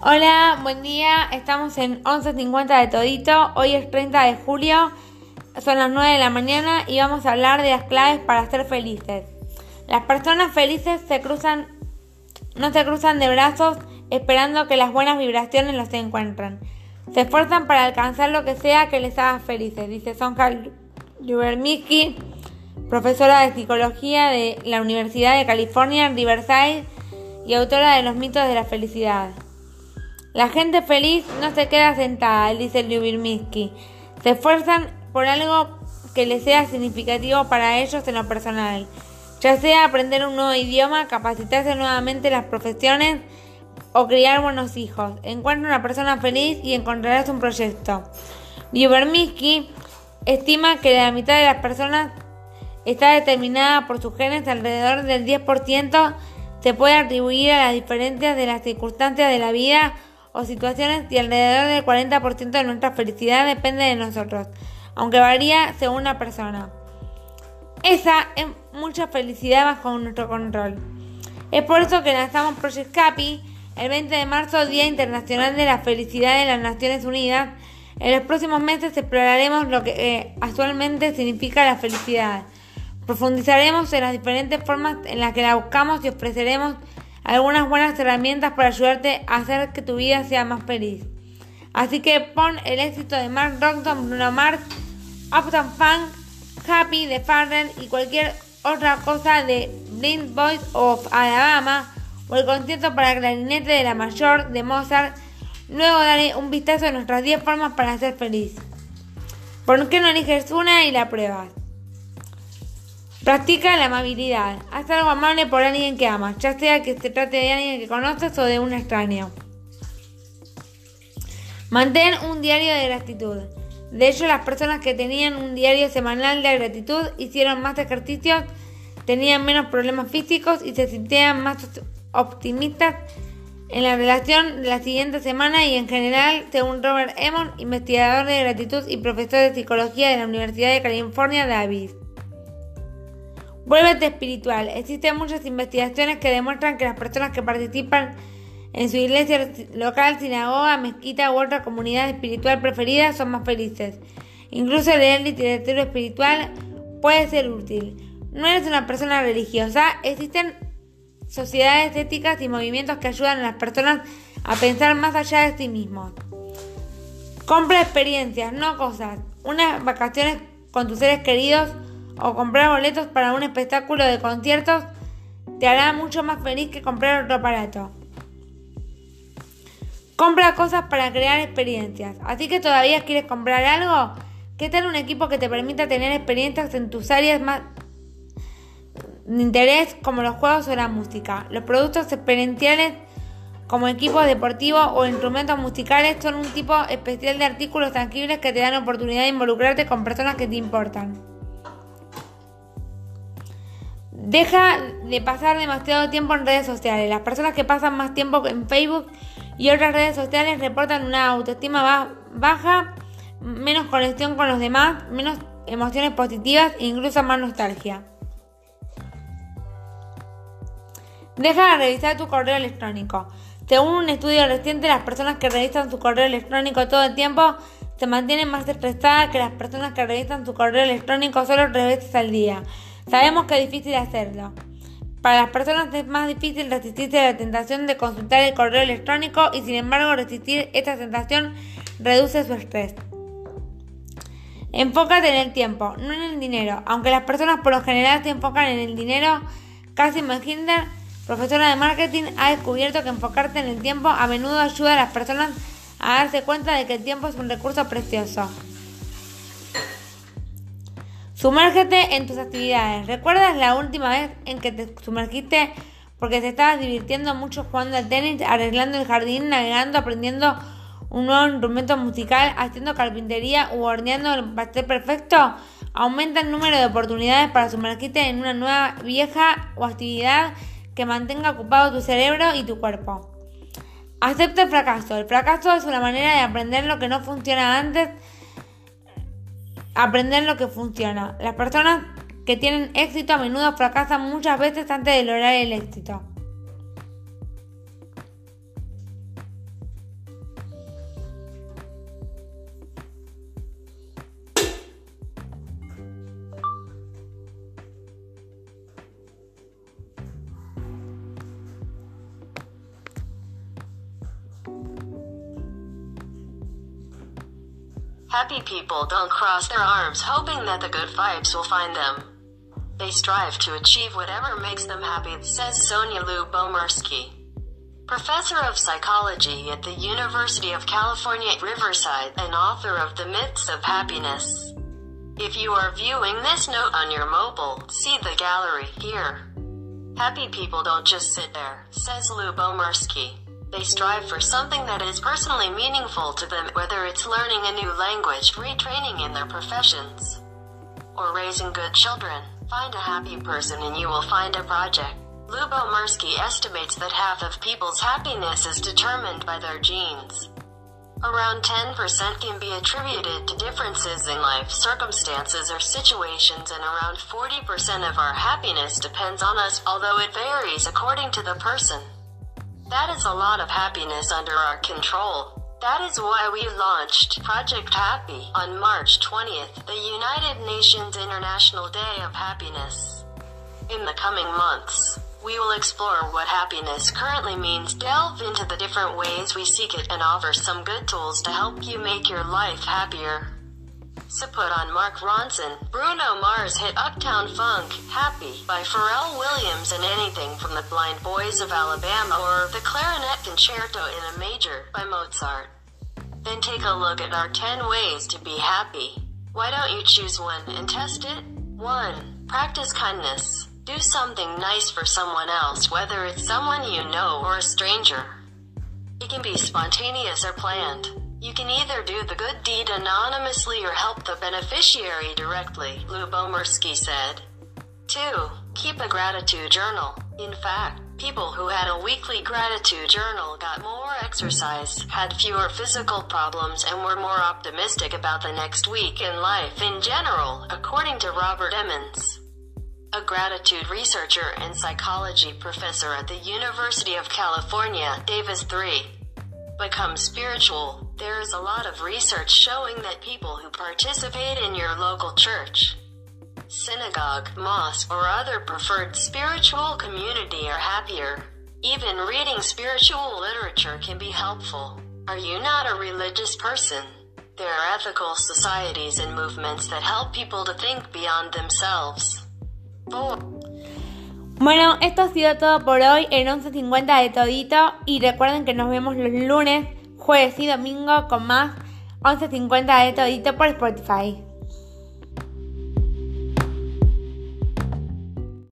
Hola, buen día. Estamos en 11.50 de Todito. Hoy es 30 de julio. Son las 9 de la mañana y vamos a hablar de las claves para ser felices. Las personas felices se cruzan, no se cruzan de brazos esperando que las buenas vibraciones los encuentren. Se esfuerzan para alcanzar lo que sea que les haga felices, dice Sonja Lubermicki, profesora de psicología de la Universidad de California en Riverside y autora de Los mitos de la felicidad. La gente feliz no se queda sentada, dice Lyubinsky. Se esfuerzan por algo que les sea significativo para ellos en lo personal, ya sea aprender un nuevo idioma, capacitarse nuevamente en las profesiones o criar buenos hijos. Encuentra una persona feliz y encontrarás un proyecto. Lyubinsky estima que la mitad de las personas está determinada por sus genes, alrededor del 10% se puede atribuir a las diferencias de las circunstancias de la vida o situaciones y alrededor del 40% de nuestra felicidad depende de nosotros, aunque varía según la persona. Esa es mucha felicidad bajo nuestro control. Es por eso que lanzamos Project Happy el 20 de marzo, Día Internacional de la Felicidad de las Naciones Unidas. En los próximos meses exploraremos lo que eh, actualmente significa la felicidad. Profundizaremos en las diferentes formas en las que la buscamos y ofreceremos algunas buenas herramientas para ayudarte a hacer que tu vida sea más feliz. Así que pon el éxito de Mark Ronson, Bruno Mars, Uptown Funk, Happy de Farrell y cualquier otra cosa de Blind Boys of Alabama o el concierto para clarinete de la mayor de Mozart. Luego daré un vistazo a nuestras 10 formas para ser feliz. ¿Por qué no eliges una y la pruebas? Practica la amabilidad. Haz algo amable por alguien que amas, ya sea que se trate de alguien que conoces o de un extraño. Mantén un diario de gratitud. De hecho, las personas que tenían un diario semanal de gratitud hicieron más ejercicios, tenían menos problemas físicos y se sentían más optimistas en la relación de la siguiente semana y en general, según Robert Emmon, investigador de gratitud y profesor de psicología de la Universidad de California, Davis. Vuélvete espiritual. Existen muchas investigaciones que demuestran que las personas que participan en su iglesia local, sinagoga, mezquita u otra comunidad espiritual preferida son más felices. Incluso leer literatura espiritual puede ser útil. No eres una persona religiosa, existen sociedades éticas y movimientos que ayudan a las personas a pensar más allá de sí mismos. Compra experiencias, no cosas. Unas vacaciones con tus seres queridos o comprar boletos para un espectáculo de conciertos te hará mucho más feliz que comprar otro aparato. Compra cosas para crear experiencias. Así que todavía quieres comprar algo? ¿Qué tal un equipo que te permita tener experiencias en tus áreas más de interés como los juegos o la música? Los productos experienciales como equipos deportivos o instrumentos musicales son un tipo especial de artículos tangibles que te dan oportunidad de involucrarte con personas que te importan. Deja de pasar demasiado tiempo en redes sociales. Las personas que pasan más tiempo en Facebook y otras redes sociales reportan una autoestima baja, menos conexión con los demás, menos emociones positivas e incluso más nostalgia. Deja de revisar tu correo electrónico. Según un estudio reciente, las personas que revisan su correo electrónico todo el tiempo se mantienen más estresadas que las personas que revisan su correo electrónico solo tres veces al día. Sabemos que es difícil hacerlo. Para las personas es más difícil resistirse a la tentación de consultar el correo electrónico y sin embargo resistir esta tentación reduce su estrés. Enfócate en el tiempo, no en el dinero. Aunque las personas por lo general se enfocan en el dinero, Cassie McHinder, profesora de marketing, ha descubierto que enfocarte en el tiempo a menudo ayuda a las personas a darse cuenta de que el tiempo es un recurso precioso. Sumérgete en tus actividades. ¿Recuerdas la última vez en que te sumergiste porque te estabas divirtiendo mucho jugando al tenis, arreglando el jardín, navegando, aprendiendo un nuevo instrumento musical, haciendo carpintería u horneando el pastel perfecto? Aumenta el número de oportunidades para sumergirte en una nueva vieja o actividad que mantenga ocupado tu cerebro y tu cuerpo. Acepta el fracaso. El fracaso es una manera de aprender lo que no funciona antes aprender lo que funciona. Las personas que tienen éxito a menudo fracasan muchas veces antes de lograr el éxito. Happy people don't cross their arms hoping that the good vibes will find them. They strive to achieve whatever makes them happy, says Sonia Lubomirsky. Professor of Psychology at the University of California Riverside and author of The Myths of Happiness. If you are viewing this note on your mobile, see the gallery here. Happy people don't just sit there, says Lubomirsky. They strive for something that is personally meaningful to them, whether it's learning a new language, retraining in their professions, or raising good children. Find a happy person and you will find a project. Lubomirsky estimates that half of people's happiness is determined by their genes. Around 10% can be attributed to differences in life circumstances or situations, and around 40% of our happiness depends on us, although it varies according to the person. That is a lot of happiness under our control. That is why we launched Project Happy on March 20th, the United Nations International Day of Happiness. In the coming months, we will explore what happiness currently means, delve into the different ways we seek it, and offer some good tools to help you make your life happier. Put on Mark Ronson, Bruno Mars hit Uptown Funk, Happy by Pharrell Williams and anything from the Blind Boys of Alabama or the Clarinet Concerto in a Major by Mozart. Then take a look at our 10 ways to be happy. Why don't you choose one and test it? 1. Practice kindness. Do something nice for someone else, whether it's someone you know or a stranger. It can be spontaneous or planned. You can either do the good deed anonymously or help the beneficiary directly, Lubomirsky said. 2. Keep a gratitude journal. In fact, people who had a weekly gratitude journal got more exercise, had fewer physical problems, and were more optimistic about the next week in life in general, according to Robert Emmons a gratitude researcher and psychology professor at the University of California, Davis 3. Become spiritual. There is a lot of research showing that people who participate in your local church, synagogue, mosque, or other preferred spiritual community are happier. Even reading spiritual literature can be helpful. Are you not a religious person? There are ethical societies and movements that help people to think beyond themselves. Bueno, esto ha sido todo por hoy en 11.50 de Todito y recuerden que nos vemos los lunes, jueves y domingo con más 11.50 de Todito por Spotify.